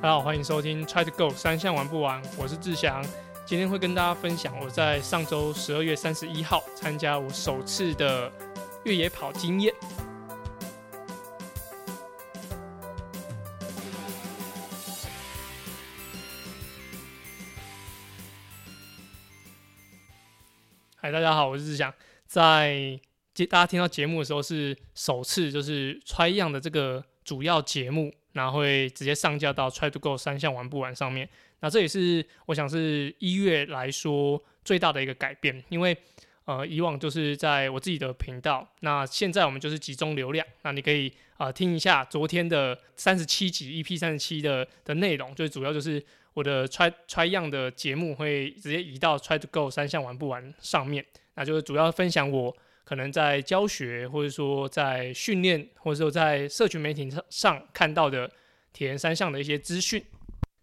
大家好，欢迎收听 Try to Go 三项玩不玩，我是志祥。今天会跟大家分享我在上周十二月三十一号参加我首次的越野跑经验。嗨，大家好，我是志祥。在大家听到节目的时候是首次，就是 Try 样的这个主要节目。然后会直接上架到 Try to Go 三项玩不完上面。那这也是我想是一月来说最大的一个改变，因为呃以往就是在我自己的频道，那现在我们就是集中流量。那你可以啊听一下昨天的三十七集 EP 三十七的的内容，最主要就是我的 Try Try 样的节目会直接移到 Try to Go 三项玩不完上面，那就是主要分享我。可能在教学，或者说在训练，或者说在社群媒体上上看到的铁人三项的一些资讯。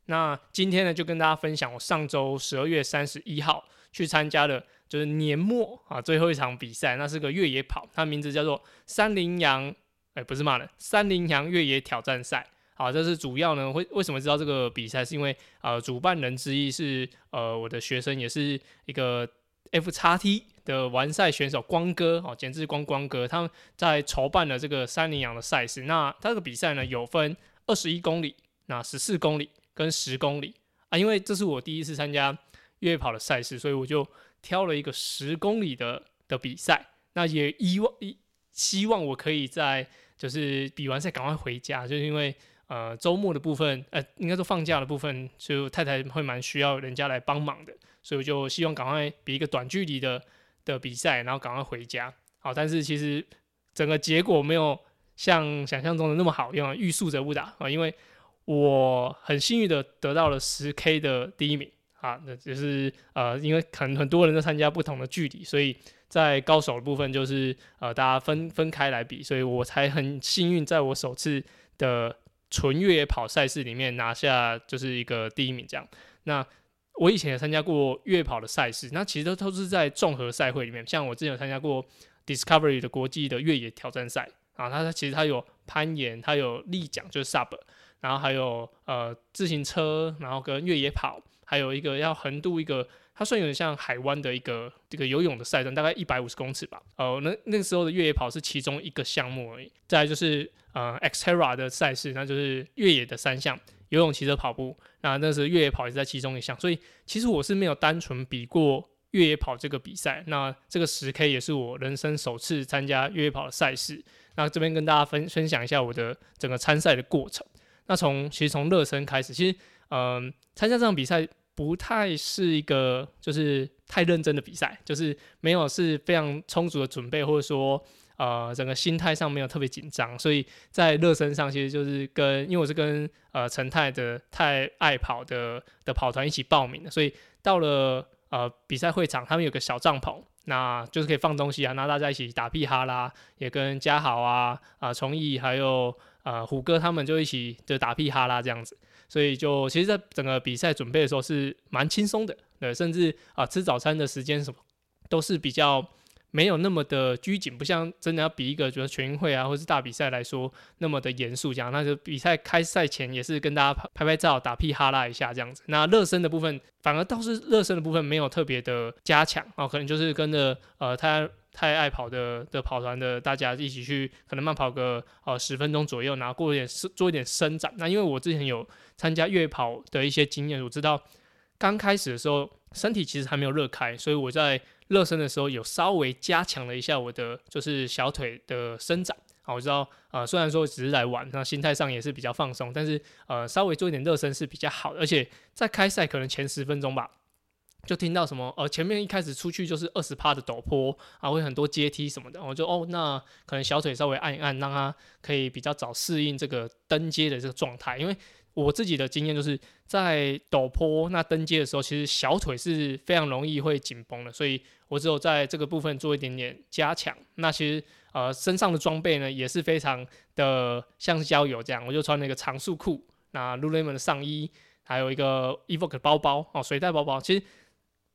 那今天呢，就跟大家分享我上周十二月三十一号去参加的，就是年末啊最后一场比赛，那是个越野跑，它名字叫做三羚羊，哎，不是骂人，三羚羊越野挑战赛。好，这是主要呢，为为什么知道这个比赛，是因为呃，主办人之一是呃我的学生，也是一个 F 叉 T。的完赛选手光哥哦，简直是光光哥，他们在筹办了这个三羚羊的赛事。那他这个比赛呢，有分二十一公里、那十四公里跟十公里啊。因为这是我第一次参加越野跑的赛事，所以我就挑了一个十公里的的比赛。那也希望一希望我可以在就是比完赛赶快回家，就是因为呃周末的部分，呃应该说放假的部分，就太太会蛮需要人家来帮忙的，所以我就希望赶快比一个短距离的。的比赛，然后赶快回家。好，但是其实整个结果没有像想象中的那么好，因为欲速则不达啊。因为我很幸运的得到了十 K 的第一名啊，那就是呃，因为可能很多人都参加不同的距离，所以在高手的部分就是呃，大家分分开来比，所以我才很幸运，在我首次的纯越野跑赛事里面拿下就是一个第一名这样。那我以前也参加过越野跑的赛事，那其实都都是在综合赛会里面。像我之前有参加过 Discovery 的国际的越野挑战赛啊，它它其实它有攀岩，它有立桨就是 Sub，然后还有呃自行车，然后跟越野跑，还有一个要横渡一个，它算有点像海湾的一个这个游泳的赛段，大概一百五十公尺吧。哦，那那个时候的越野跑是其中一个项目而已。再就是呃 Xterra 的赛事，那就是越野的三项。游泳、骑车、跑步，那那是越野跑也是在其中一项，所以其实我是没有单纯比过越野跑这个比赛。那这个十 K 也是我人生首次参加越野跑的赛事。那这边跟大家分分享一下我的整个参赛的过程。那从其实从热身开始，其实嗯，参加这场比赛不太是一个就是太认真的比赛，就是没有是非常充足的准备，或者说。呃，整个心态上没有特别紧张，所以在热身上其实就是跟，因为我是跟呃陈泰的太爱跑的的跑团一起报名的，所以到了呃比赛会场，他们有个小帐篷，那就是可以放东西啊，那大家一起打屁哈啦，也跟嘉豪啊啊崇义还有呃虎哥他们就一起就打屁哈啦这样子，所以就其实，在整个比赛准备的时候是蛮轻松的，对，甚至啊吃早餐的时间什么都是比较。没有那么的拘谨，不像真的要比一个，就是全运会啊，或是大比赛来说那么的严肃。这样，那就比赛开赛前也是跟大家拍拍拍照、打屁哈拉一下这样子。那热身的部分，反而倒是热身的部分没有特别的加强啊，可能就是跟着呃太太爱跑的的跑团的大家一起去，可能慢跑个呃十分钟左右，然后过一点做一点伸展。那因为我之前有参加越跑的一些经验，我知道刚开始的时候身体其实还没有热开，所以我在。热身的时候有稍微加强了一下我的就是小腿的伸展，好，我知道呃虽然说只是来玩，那心态上也是比较放松，但是呃稍微做一点热身是比较好的，而且在开赛可能前十分钟吧，就听到什么呃前面一开始出去就是二十趴的陡坡啊，会很多阶梯什么的，我就哦那可能小腿稍微按一按，让它可以比较早适应这个登阶的这个状态，因为。我自己的经验就是在陡坡那登阶的时候，其实小腿是非常容易会紧绷的，所以我只有在这个部分做一点点加强。那其实呃身上的装备呢也是非常的像是郊游这样，我就穿了一个长束裤，那 Lululemon 的上衣，还有一个 Evoke 包包哦，水袋包包。其实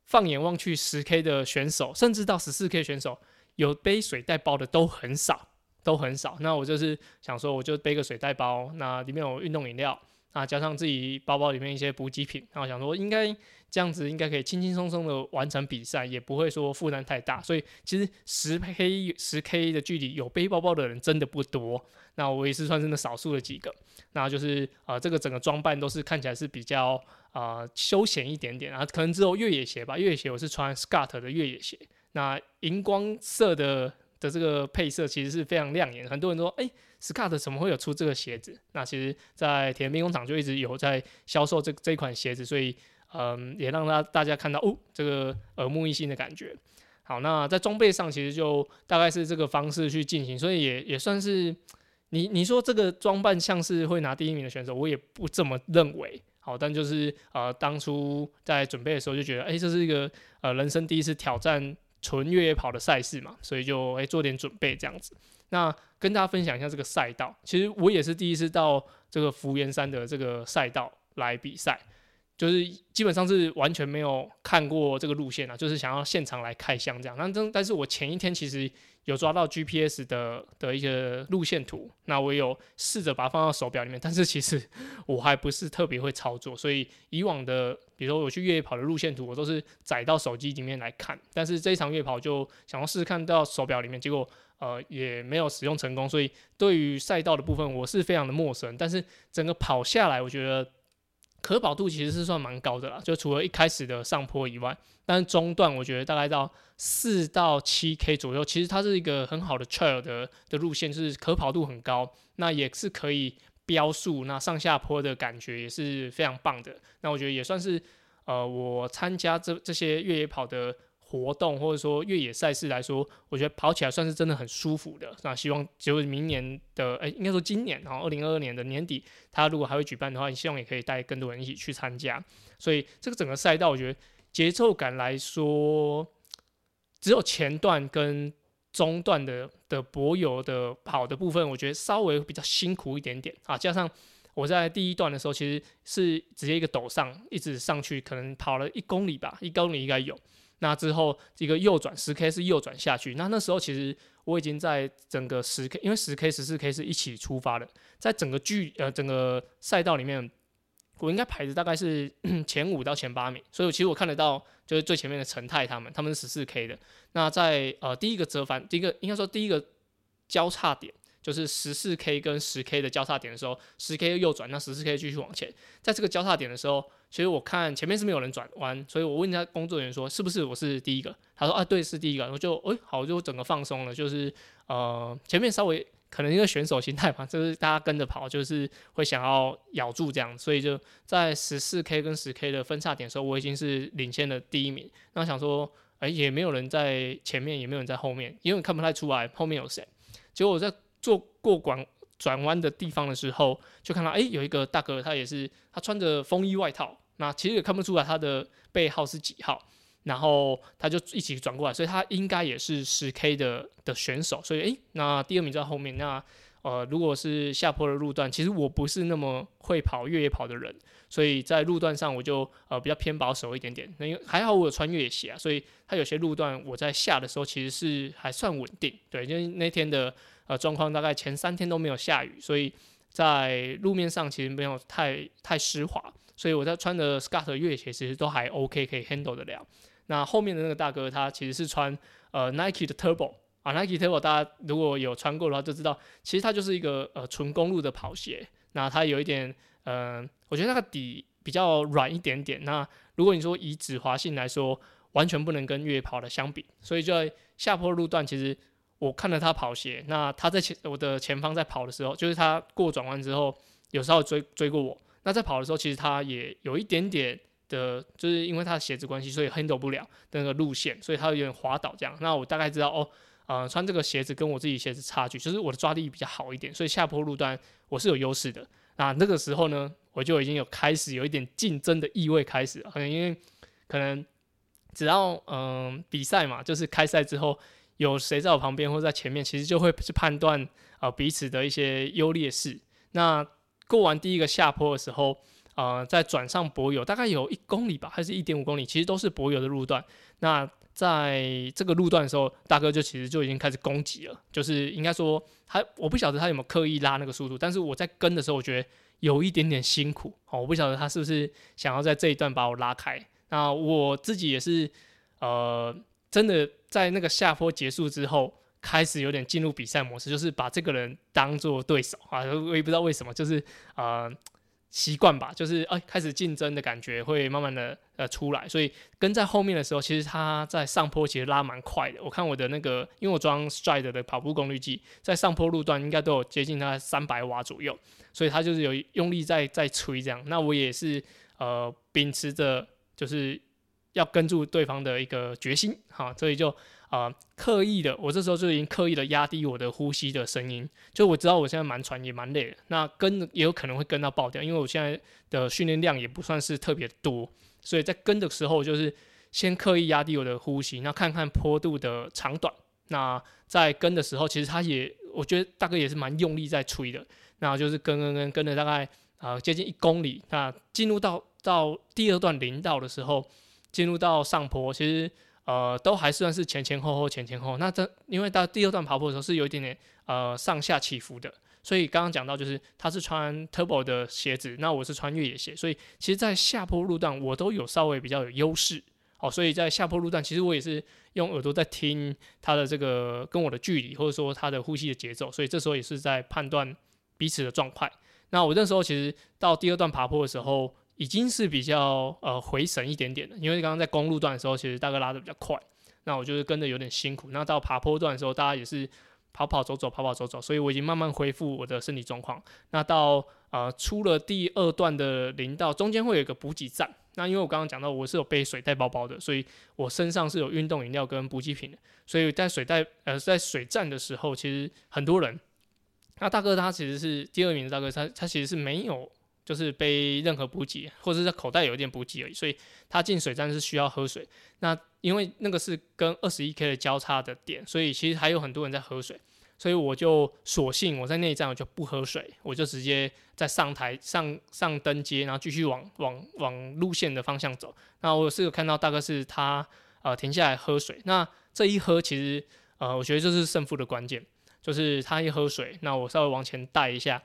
放眼望去，十 K 的选手，甚至到十四 K 选手，有背水袋包的都很少，都很少。那我就是想说，我就背个水袋包，那里面有运动饮料。啊，加上自己包包里面一些补给品，然后想说应该这样子应该可以轻轻松松的完成比赛，也不会说负担太大。所以其实十 K 十 K 的距离有背包包的人真的不多，那我也是算是那少数的几个。那就是呃这个整个装扮都是看起来是比较啊休闲一点点，啊可能只有越野鞋吧，越野鞋我是穿 Scott 的越野鞋，那荧光色的的这个配色其实是非常亮眼，很多人说哎。Scott 怎么会有出这个鞋子？那其实，在田兵工厂就一直有在销售这这款鞋子，所以，嗯，也让大大家看到哦，这个耳目一新的感觉。好，那在装备上其实就大概是这个方式去进行，所以也也算是你你说这个装扮像是会拿第一名的选手，我也不这么认为。好，但就是呃，当初在准备的时候就觉得，哎，这是一个呃人生第一次挑战纯越野跑的赛事嘛，所以就哎做点准备这样子。那跟大家分享一下这个赛道，其实我也是第一次到这个福源山的这个赛道来比赛，就是基本上是完全没有看过这个路线啊，就是想要现场来开箱这样。那但但是我前一天其实有抓到 GPS 的的一个路线图，那我有试着把它放到手表里面，但是其实我还不是特别会操作，所以以往的比如说我去越野跑的路线图，我都是载到手机里面来看，但是这一场越野跑就想要试试看到手表里面，结果。呃，也没有使用成功，所以对于赛道的部分，我是非常的陌生。但是整个跑下来，我觉得可跑度其实是算蛮高的啦。就除了一开始的上坡以外，但是中段我觉得大概到四到七 K 左右，其实它是一个很好的 trail 的的路线，就是可跑度很高，那也是可以飙速，那上下坡的感觉也是非常棒的。那我觉得也算是呃，我参加这这些越野跑的。活动或者说越野赛事来说，我觉得跑起来算是真的很舒服的。那希望就是明年的，哎，应该说今年，然后二零二二年的年底，他如果还会举办的话，希望也可以带更多人一起去参加。所以这个整个赛道，我觉得节奏感来说，只有前段跟中段的的柏油的跑的部分，我觉得稍微比较辛苦一点点啊。加上我在第一段的时候，其实是直接一个陡上，一直上去，可能跑了一公里吧，一公里应该有。那之后一个右转十 K 是右转下去，那那时候其实我已经在整个十 K，因为十 K 十四 K 是一起出发的，在整个距呃整个赛道里面，我应该排的大概是 前五到前八名，所以其实我看得到就是最前面的陈泰他们，他们是十四 K 的。那在呃第一个折返，第一个应该说第一个交叉点。就是十四 K 跟十 K 的交叉点的时候，十 K 右转，那十四 K 继续往前。在这个交叉点的时候，其实我看前面是没有人转弯，所以我问一下工作人员说是不是我是第一个？他说啊，对，是第一个。我就哎，好，就整个放松了。就是呃，前面稍微可能因为选手心态吧，就是大家跟着跑，就是会想要咬住这样，所以就在十四 K 跟十 K 的分叉点的时候，我已经是领先的第一名。那想说，哎，也没有人在前面，也没有人在后面，因为看不太出来后面有谁。结果我在。做过转转弯的地方的时候，就看到哎，有一个大哥，他也是他穿着风衣外套，那其实也看不出来他的背号是几号，然后他就一起转过来，所以他应该也是十 K 的的选手，所以诶，那第二名在后面。那呃，如果是下坡的路段，其实我不是那么会跑越野跑的人，所以在路段上我就呃比较偏保守一点点。那因为还好我有穿越野鞋啊，所以它有些路段我在下的时候其实是还算稳定。对，因为那天的。呃，状况大概前三天都没有下雨，所以在路面上其实没有太太湿滑，所以我在穿的 Scott 越野鞋其实都还 OK，可以 handle 得了。那后面的那个大哥他其实是穿呃 Nike 的 Turbo 啊，Nike Turbo 大家如果有穿过的话就知道，其实它就是一个呃纯公路的跑鞋。那它有一点呃，我觉得那个底比较软一点点。那如果你说以止滑性来说，完全不能跟越野跑的相比，所以就在下坡路段其实。我看了他跑鞋，那他在前我的前方在跑的时候，就是他过转弯之后，有时候追追过我。那在跑的时候，其实他也有一点点的，就是因为他的鞋子关系，所以 handle 不了那个路线，所以他有点滑倒这样。那我大概知道哦，呃，穿这个鞋子跟我自己鞋子差距，就是我的抓地力比较好一点，所以下坡路段我是有优势的。那那个时候呢，我就已经有开始有一点竞争的意味开始，可能因为可能只要嗯比赛嘛，就是开赛之后。有谁在我旁边或者在前面，其实就会去判断啊彼此的一些优劣势。那过完第一个下坡的时候，呃，在转上柏油，大概有一公里吧，还是一点五公里，其实都是柏油的路段。那在这个路段的时候，大哥就其实就已经开始攻击了，就是应该说他我不晓得他有没有刻意拉那个速度，但是我在跟的时候，我觉得有一点点辛苦哦，我不晓得他是不是想要在这一段把我拉开。那我自己也是呃，真的在那个下坡结束之后，开始有点进入比赛模式，就是把这个人当做对手啊，我也不知道为什么，就是呃。习惯吧，就是哎，开始竞争的感觉会慢慢的呃出来，所以跟在后面的时候，其实他在上坡其实拉蛮快的。我看我的那个，因为我装 Stride 的跑步功率计，在上坡路段应该都有接近他三百瓦左右，所以他就是有用力在在吹这样。那我也是呃秉持着就是要跟住对方的一个决心哈，所以就。啊，刻意的，我这时候就已经刻意的压低我的呼吸的声音，就我知道我现在蛮喘也蛮累的，那跟也有可能会跟到爆掉，因为我现在的训练量也不算是特别多，所以在跟的时候就是先刻意压低我的呼吸，那看看坡度的长短，那在跟的时候其实他也，我觉得大哥也是蛮用力在吹的，那就是跟跟跟跟了大概啊接近一公里，那进入到到第二段林道的时候，进入到上坡，其实。呃，都还算是前前后后，前前后。那这因为到第二段爬坡的时候是有一点点呃上下起伏的，所以刚刚讲到就是他是穿 Turbo 的鞋子，那我是穿越野鞋，所以其实，在下坡路段我都有稍微比较有优势。哦，所以在下坡路段，其实我也是用耳朵在听他的这个跟我的距离，或者说他的呼吸的节奏，所以这时候也是在判断彼此的状态。那我那时候其实到第二段爬坡的时候。已经是比较呃回神一点点的，因为刚刚在公路段的时候，其实大哥拉的比较快，那我就是跟着有点辛苦。那到爬坡段的时候，大家也是跑跑走走，跑跑走走，所以我已经慢慢恢复我的身体状况。那到呃出了第二段的林道，中间会有一个补给站。那因为我刚刚讲到我是有背水袋包包的，所以我身上是有运动饮料跟补给品的。所以在水袋呃在水站的时候，其实很多人。那大哥他其实是第二名的大哥，他他其实是没有。就是背任何补给，或者在口袋有一点补给而已，所以他进水站是需要喝水。那因为那个是跟二十一 K 的交叉的点，所以其实还有很多人在喝水，所以我就索性我在那一站我就不喝水，我就直接在上台上上登阶，然后继续往往往路线的方向走。那我是有看到大概是他呃停下来喝水，那这一喝其实呃我觉得这是胜负的关键，就是他一喝水，那我稍微往前带一下。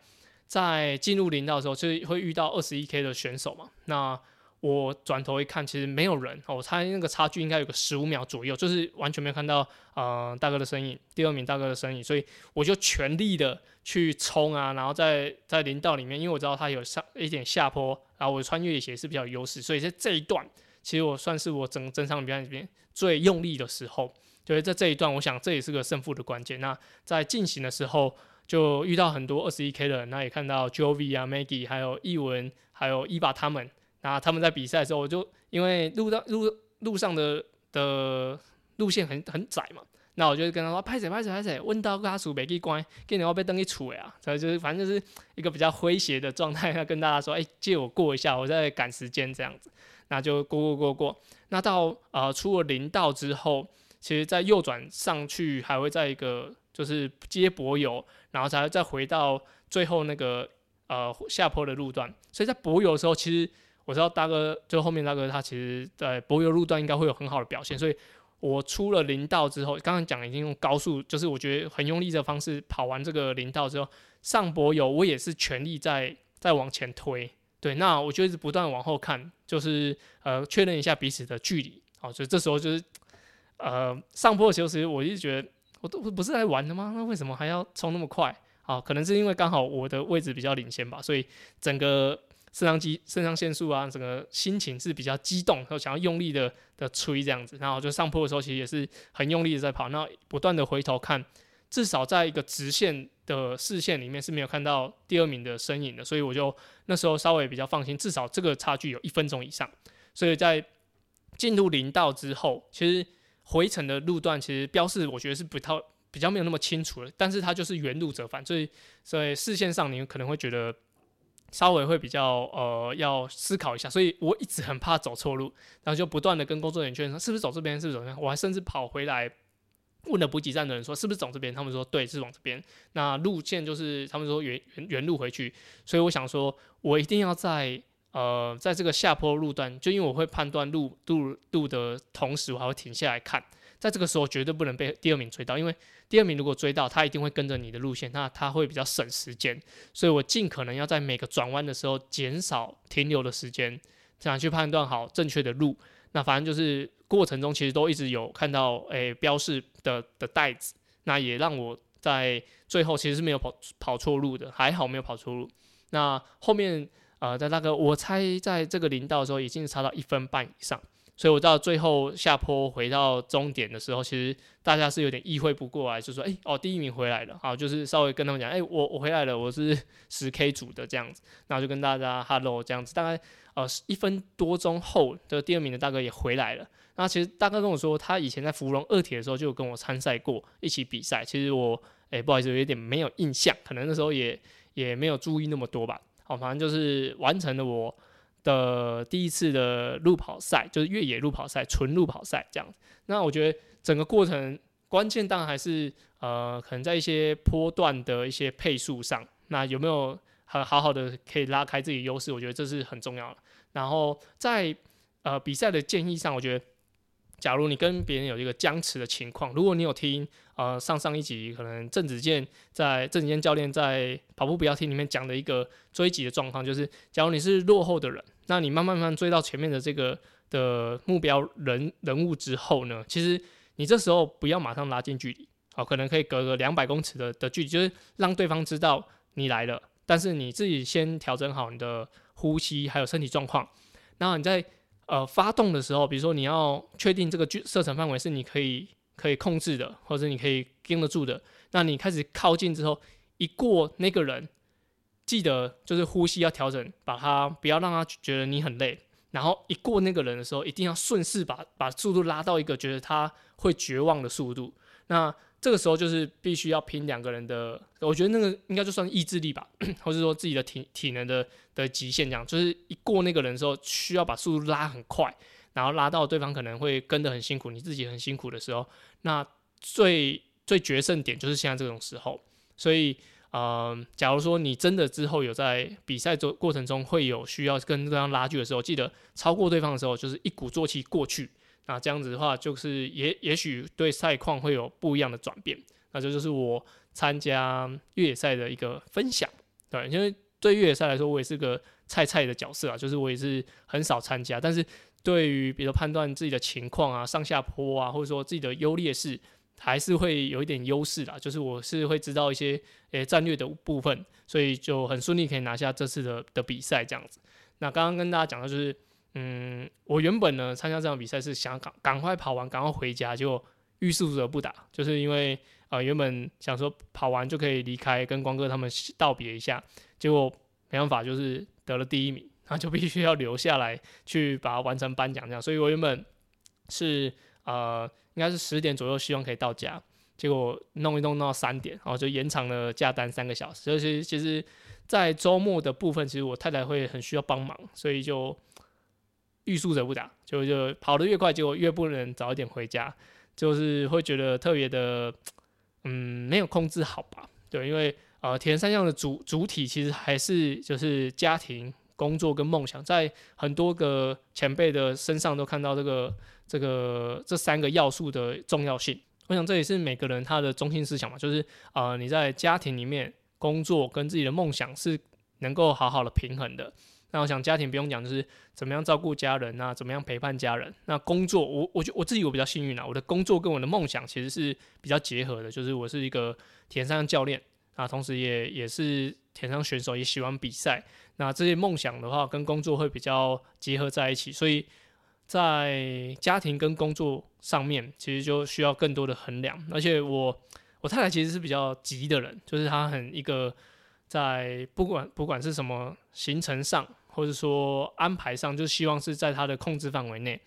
在进入林道的时候，就是会遇到二十一 K 的选手嘛。那我转头一看，其实没有人。我猜那个差距应该有个十五秒左右，就是完全没有看到呃大哥的身影，第二名大哥的身影。所以我就全力的去冲啊，然后在在林道里面，因为我知道他有上一点下坡，然后我穿越野鞋是比较优势，所以在这一段，其实我算是我整整场比赛里面最用力的时候。就是在这一段，我想这也是个胜负的关键。那在进行的时候。就遇到很多二十一 K 的人，那也看到 Jovi 啊、Maggie，还有易文，还有伊爸他们。那他们在比赛的时候，我就因为路上路路上的的路线很很窄嘛，那我就跟他说：拍谁拍谁拍谁，问到家属没去关，给你要被灯一杵呀。所以就是反正就是一个比较诙谐的状态，要跟大家说：哎，借我过一下，我在赶时间这样子。那就过过过过。那到呃出了林道之后，其实在右转上去还会在一个就是接柏油。然后才再回到最后那个呃下坡的路段，所以在柏油的时候，其实我知道大哥就后面大哥他其实在柏油路段应该会有很好的表现，所以我出了林道之后，刚刚讲已经用高速，就是我觉得很用力的方式跑完这个林道之后，上柏油我也是全力在在往前推，对，那我就一直不断往后看，就是呃确认一下彼此的距离，好，所以这时候就是呃上坡的时候，其实我一直觉得。我都不是来玩的吗？那为什么还要冲那么快？啊，可能是因为刚好我的位置比较领先吧，所以整个肾上肌、肾上腺素啊，整个心情是比较激动，然后想要用力的的吹这样子。然后就上坡的时候，其实也是很用力的在跑，那不断的回头看，至少在一个直线的视线里面是没有看到第二名的身影的，所以我就那时候稍微比较放心，至少这个差距有一分钟以上。所以在进入林道之后，其实。回程的路段其实标示我觉得是不太比较没有那么清楚了，但是它就是原路折返，所以所以视线上你可能会觉得稍微会比较呃要思考一下，所以我一直很怕走错路，然后就不断的跟工作人员确认说是不是走这边，是不是走这边，我还甚至跑回来问了补给站的人说是不是走这边，他们说对是往这边，那路线就是他们说原原原路回去，所以我想说我一定要在。呃，在这个下坡路段，就因为我会判断路路路的同时，我还会停下来看，在这个时候绝对不能被第二名追到，因为第二名如果追到，他一定会跟着你的路线，那他会比较省时间，所以我尽可能要在每个转弯的时候减少停留的时间，这样去判断好正确的路。那反正就是过程中其实都一直有看到诶标示的的袋子，那也让我在最后其实是没有跑跑错路的，还好没有跑错路。那后面。呃，在那个我猜，在这个林道的时候，已经差到一分半以上，所以我到最后下坡回到终点的时候，其实大家是有点意会不过来，就说：“哎，哦，第一名回来了。”好，就是稍微跟他们讲：“哎，我我回来了，我是 十 K 组的这样子。”然后就跟大家 Hello 这样子。大概呃一分多钟后的第二名的大哥也回来了。那其实大哥跟我说，他以前在芙蓉二铁的时候就有跟我参赛过，一起比赛。其实我哎不好意思，有点没有印象，可能那时候也也没有注意那么多吧。好，反正就是完成了我的第一次的路跑赛，就是越野路跑赛，纯路跑赛这样。那我觉得整个过程关键当然还是呃，可能在一些坡段的一些配速上，那有没有很好好的可以拉开自己优势？我觉得这是很重要的。然后在呃比赛的建议上，我觉得。假如你跟别人有一个僵持的情况，如果你有听呃上上一集可能郑子健在郑子健教练在跑步不要听里面讲的一个追击的状况，就是假如你是落后的人，那你慢慢慢追到前面的这个的目标人人物之后呢，其实你这时候不要马上拉近距离，好，可能可以隔个两百公尺的的距离，就是让对方知道你来了，但是你自己先调整好你的呼吸还有身体状况，然后你在。呃，发动的时候，比如说你要确定这个射程范围是你可以可以控制的，或者你可以盯得住的，那你开始靠近之后，一过那个人，记得就是呼吸要调整，把他不要让他觉得你很累，然后一过那个人的时候，一定要顺势把把速度拉到一个觉得他会绝望的速度，那。这个时候就是必须要拼两个人的，我觉得那个应该就算意志力吧，或者说自己的体体能的的极限，这样就是一过那个人的时候，需要把速度拉很快，然后拉到对方可能会跟得很辛苦，你自己很辛苦的时候，那最最决胜点就是现在这种时候。所以，呃，假如说你真的之后有在比赛中过程中会有需要跟对方拉锯的时候，记得超过对方的时候，就是一鼓作气过去。那这样子的话，就是也也许对赛况会有不一样的转变。那这就是我参加越野赛的一个分享。对，因为对越野赛来说，我也是个菜菜的角色啊，就是我也是很少参加。但是对于比如判断自己的情况啊、上下坡啊，或者说自己的优劣势，还是会有一点优势啦。就是我是会知道一些诶战略的部分，所以就很顺利可以拿下这次的的比赛这样子。那刚刚跟大家讲的就是。嗯，我原本呢参加这场比赛是想赶赶快跑完，赶快回家，结果欲速则不达，就是因为呃原本想说跑完就可以离开，跟光哥他们道别一下，结果没办法，就是得了第一名，那就必须要留下来去把它完成颁奖这样，所以我原本是呃应该是十点左右希望可以到家，结果弄一弄弄到三点，然后就延长了假单三个小时，所以其实，在周末的部分，其实我太太会很需要帮忙，所以就。欲速则不达，就就跑得越快，结果越不能早一点回家，就是会觉得特别的，嗯，没有控制好吧？对，因为呃，铁人三项的主主体其实还是就是家庭、工作跟梦想，在很多个前辈的身上都看到这个这个这三个要素的重要性。我想这也是每个人他的中心思想嘛，就是呃，你在家庭里面工作跟自己的梦想是能够好好的平衡的。那我想家庭不用讲，就是怎么样照顾家人啊，怎么样陪伴家人。那工作，我我觉我自己我比较幸运啊，我的工作跟我的梦想其实是比较结合的。就是我是一个田上教练啊，同时也也是田上选手，也喜欢比赛。那这些梦想的话，跟工作会比较结合在一起，所以在家庭跟工作上面，其实就需要更多的衡量。而且我我太太其实是比较急的人，就是她很一个在不管不管是什么行程上。或者说安排上，就希望是在他的控制范围内。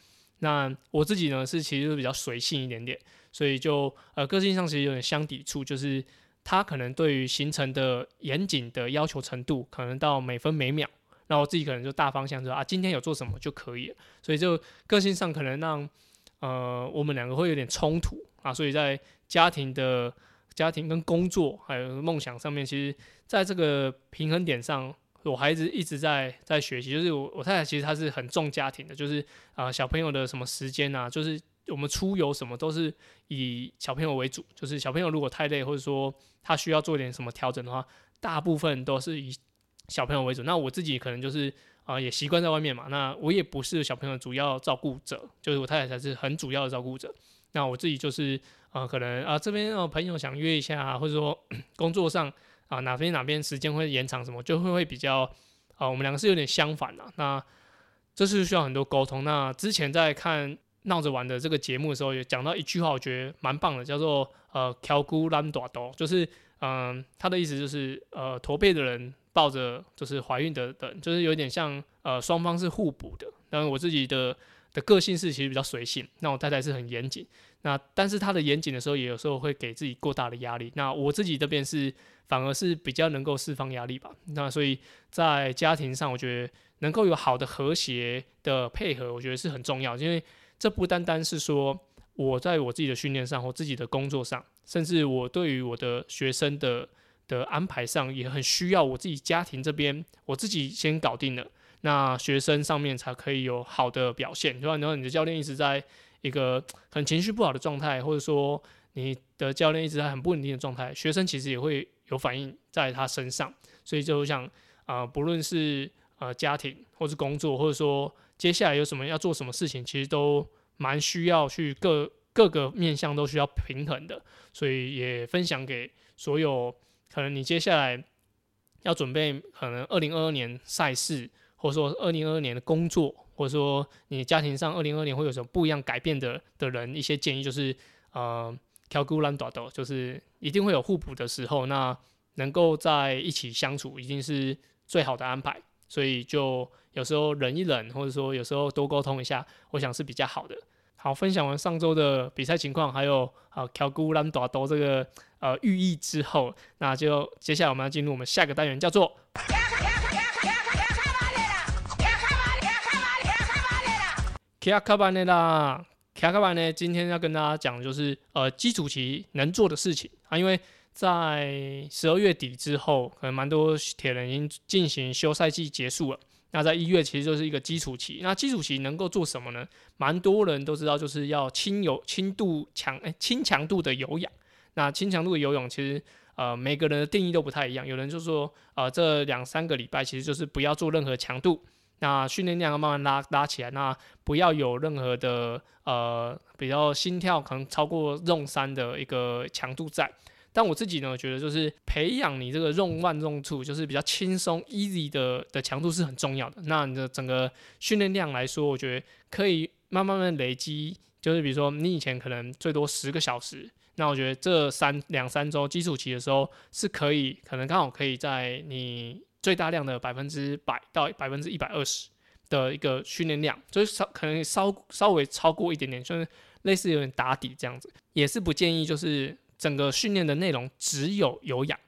那我自己呢，是其实是比较随性一点点，所以就呃个性上其实有点相抵触，就是他可能对于行程的严谨的要求程度，可能到每分每秒，那我自己可能就大方向说啊，今天有做什么就可以了。所以就个性上可能让呃我们两个会有点冲突啊，所以在家庭的家庭跟工作还有梦想上面，其实在这个平衡点上。我孩子一直在在学习，就是我我太太其实她是很重家庭的，就是啊小朋友的什么时间啊，就是我们出游什么都是以小朋友为主，就是小朋友如果太累或者说他需要做点什么调整的话，大部分都是以小朋友为主。那我自己可能就是啊也习惯在外面嘛，那我也不是小朋友主要照顾者，就是我太太才是很主要的照顾者。那我自己就是呃可能啊这边呃朋友想约一下，或者说工作上。啊，哪边哪边时间会延长什么，就会会比较，啊，我们两个是有点相反的。那这是需要很多沟通。那之前在看闹着玩的这个节目的时候，也讲到一句话，我觉得蛮棒的，叫做呃“挑姑兰朵朵”，就是嗯，他的意思就是呃，驼背的人抱着就是怀孕的人，就是有点像呃双方是互补的。但我自己的的个性是其实比较随性，那我太太是很严谨。那但是她的严谨的时候，也有时候会给自己过大的压力。那我自己这边是反而是比较能够释放压力吧。那所以在家庭上，我觉得能够有好的和谐的配合，我觉得是很重要。因为这不单单是说我在我自己的训练上或自己的工作上，甚至我对于我的学生的的安排上，也很需要我自己家庭这边我自己先搞定了，那学生上面才可以有好的表现。对吧？然后你的教练一直在。一个 很情绪不好的状态，或者说你的教练一直在很不稳定的状态，学生其实也会有反应在他身上。所以就像啊，不论是呃家庭，或是工作，或者说接下来有什么要做什么事情，其实都蛮需要去各各个面向都需要平衡的。所以也分享给所有可能你接下来要准备可能二零二二年赛事，或者说二零二二年的工作。或者说你家庭上二零二年会有什么不一样改变的的人一些建议就是呃挑孤兰朵朵就是一定会有互补的时候，那能够在一起相处一定是最好的安排，所以就有时候忍一忍，或者说有时候多沟通一下，我想是比较好的。好，分享完上周的比赛情况，还有啊挑孤兰朵朵这个呃寓意之后，那就接下来我们要进入我们下个单元，叫做。卡卡班的啦，卡卡班呢？今天要跟大家讲，就是呃，基础期能做的事情啊。因为在十二月底之后，可能蛮多铁人已经进行休赛季结束了。那在一月其实就是一个基础期。那基础期能够做什么呢？蛮多人都知道，就是要轻有轻度强哎轻强度的有氧。那轻强度的游泳，其实呃每个人的定义都不太一样。有人就说，呃，这两三个礼拜其实就是不要做任何强度。那训练量要慢慢拉拉起来，那不要有任何的呃比较心跳可能超过 zone 三的一个强度在。但我自己呢，觉得就是培养你这个 zone 慢 zone two，就是比较轻松 easy 的的强度是很重要的。那你的整个训练量来说，我觉得可以慢慢慢累积。就是比如说你以前可能最多十个小时，那我觉得这三两三周基础期的时候是可以，可能刚好可以在你。最大量的百分之百到百分之一百二十的一个训练量，就是稍可能稍稍微超过一点点，就是类似有点打底这样子，也是不建议就是整个训练的内容只有有氧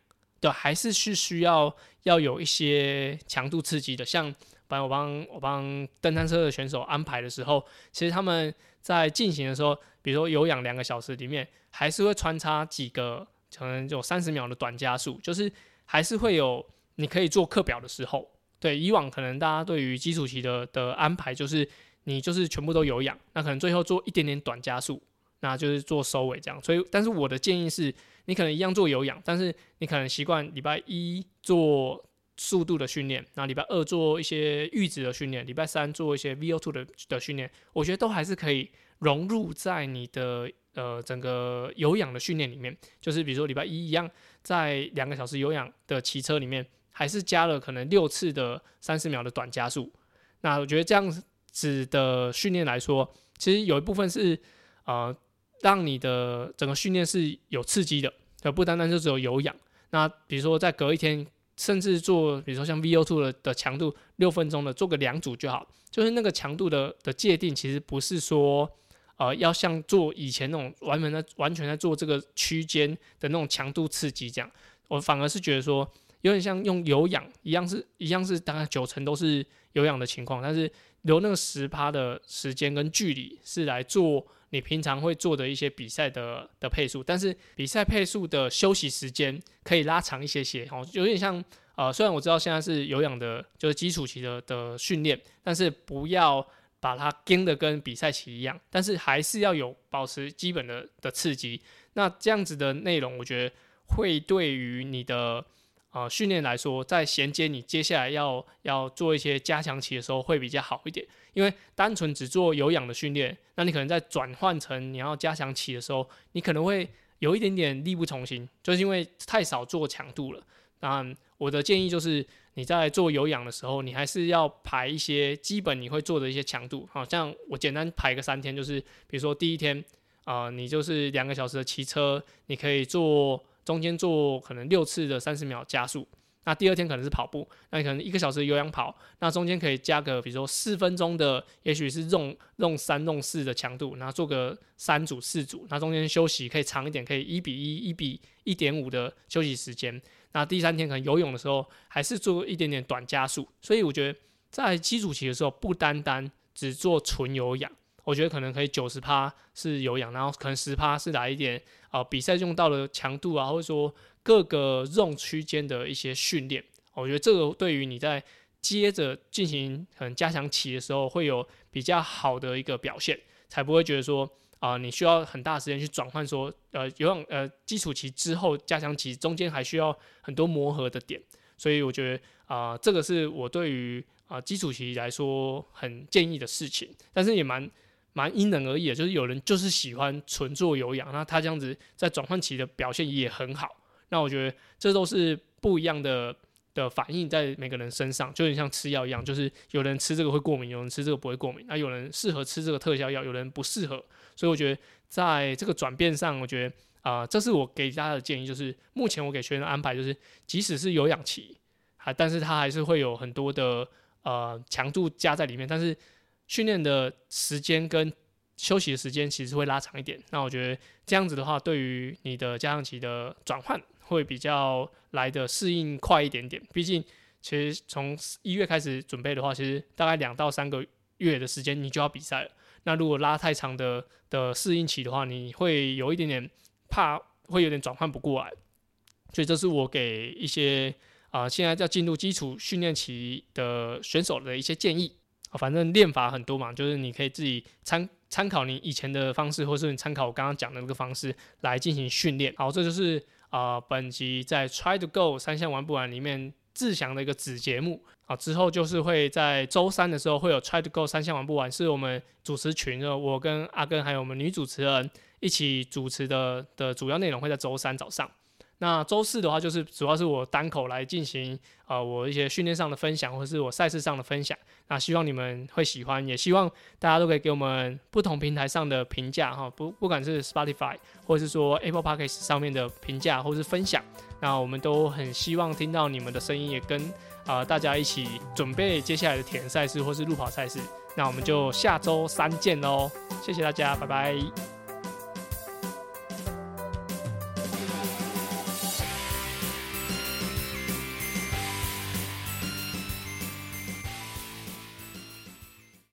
的，还是是需要要有一些强度刺激的。像本来我帮我帮登山车的选手安排的时候，其实他们在进行的时候，比如说有氧两个小时里面，还是会穿插几个可能有三十秒的短加速，就是还是会有。你可以做课表的时候，对以往可能大家对于基础期的的安排就是你就是全部都有氧，那可能最后做一点点短加速，那就是做收尾这样。所以，但是我的建议是，你可能一样做有氧，但是你可能习惯礼拜一做速度的训练，那礼拜二做一些阈值的训练，礼拜三做一些 VO2 的的训练，我觉得都还是可以融入在你的呃整个有氧的训练里面。就是比如说礼拜一一样，在两个小时有氧的骑车里面。还是加了可能六次的三十秒的短加速，那我觉得这样子的训练来说，其实有一部分是呃让你的整个训练是有刺激的，而不单单就只有有氧。那比如说在隔一天，甚至做比如说像 VO2 的的强度六分钟的，做个两组就好。就是那个强度的的界定，其实不是说呃要像做以前那种完全在完全在做这个区间的那种强度刺激这样，我反而是觉得说。有点像用有氧一样，是一样是大概九成都是有氧的情况，但是留那个十趴的时间跟距离是来做你平常会做的一些比赛的的配速，但是比赛配速的休息时间可以拉长一些些，哦，有点像呃，虽然我知道现在是有氧的，就是基础期的的训练，但是不要把它跟的跟比赛期一样，但是还是要有保持基本的的刺激。那这样子的内容，我觉得会对于你的呃训练来说，在衔接你接下来要要做一些加强期的时候，会比较好一点。因为单纯只做有氧的训练，那你可能在转换成你要加强期的时候，你可能会有一点点力不从心，就是因为太少做强度了。那我的建议就是，你在做有氧的时候，你还是要排一些基本你会做的一些强度。好像我简单排个三天，就是比如说第一天。啊，你就是两个小时的骑车，你可以做中间做可能六次的三十秒加速。那第二天可能是跑步，那你可能一个小时有氧跑，那中间可以加个比如说四分钟的，也许是用用三用四的强度，然后做个三组四组，那中间休息可以长一点，可以一比一、一比一点五的休息时间。那第三天可能游泳的时候还是做一点点短加速。所以我觉得在基础期的时候，不单单只做纯有氧。我觉得可能可以九十趴是有氧，然后可能十趴是来一点啊比赛用到的强度啊，或者说各个 zone 区间的一些训练。我觉得这个对于你在接着进行可能加强期的时候，会有比较好的一个表现，才不会觉得说啊你需要很大时间去转换说呃有氧呃基础期之后加强期中间还需要很多磨合的点。所以我觉得啊这个是我对于啊基础期来说很建议的事情，但是也蛮。蛮因人而异的，就是有人就是喜欢纯做有氧，那他这样子在转换期的表现也很好。那我觉得这都是不一样的的反应在每个人身上，就有点像吃药一样，就是有人吃这个会过敏，有人吃这个不会过敏。那有人适合吃这个特效药，有人不适合。所以我觉得在这个转变上，我觉得啊，这是我给大家的建议，就是目前我给学员安排就是，即使是有氧期，还但是他还是会有很多的呃强度加在里面，但是。训练的时间跟休息的时间其实会拉长一点，那我觉得这样子的话，对于你的加强期的转换会比较来的适应快一点点。毕竟，其实从一月开始准备的话，其实大概两到三个月的时间你就要比赛了。那如果拉太长的的适应期的话，你会有一点点怕，会有点转换不过来。所以这是我给一些啊现在要进入基础训练期的选手的一些建议。啊反正练法很多嘛，就是你可以自己参参考你以前的方式，或是你参考我刚刚讲的那个方式来进行训练。好，这就是啊本集在 Try to Go 三项玩不完里面志祥的一个子节目。好，之后就是会在周三的时候会有 Try to Go 三项玩不完，是我们主持群的，我跟阿根还有我们女主持人一起主持的的主要内容会在周三早上。那周四的话，就是主要是我单口来进行，呃，我一些训练上的分享，或是我赛事上的分享。那希望你们会喜欢，也希望大家都可以给我们不同平台上的评价，哈，不不管是 Spotify 或是说 Apple Podcast 上面的评价或是分享，那我们都很希望听到你们的声音，也跟啊大家一起准备接下来的田赛事或是路跑赛事。那我们就下周三见喽，谢谢大家，拜拜。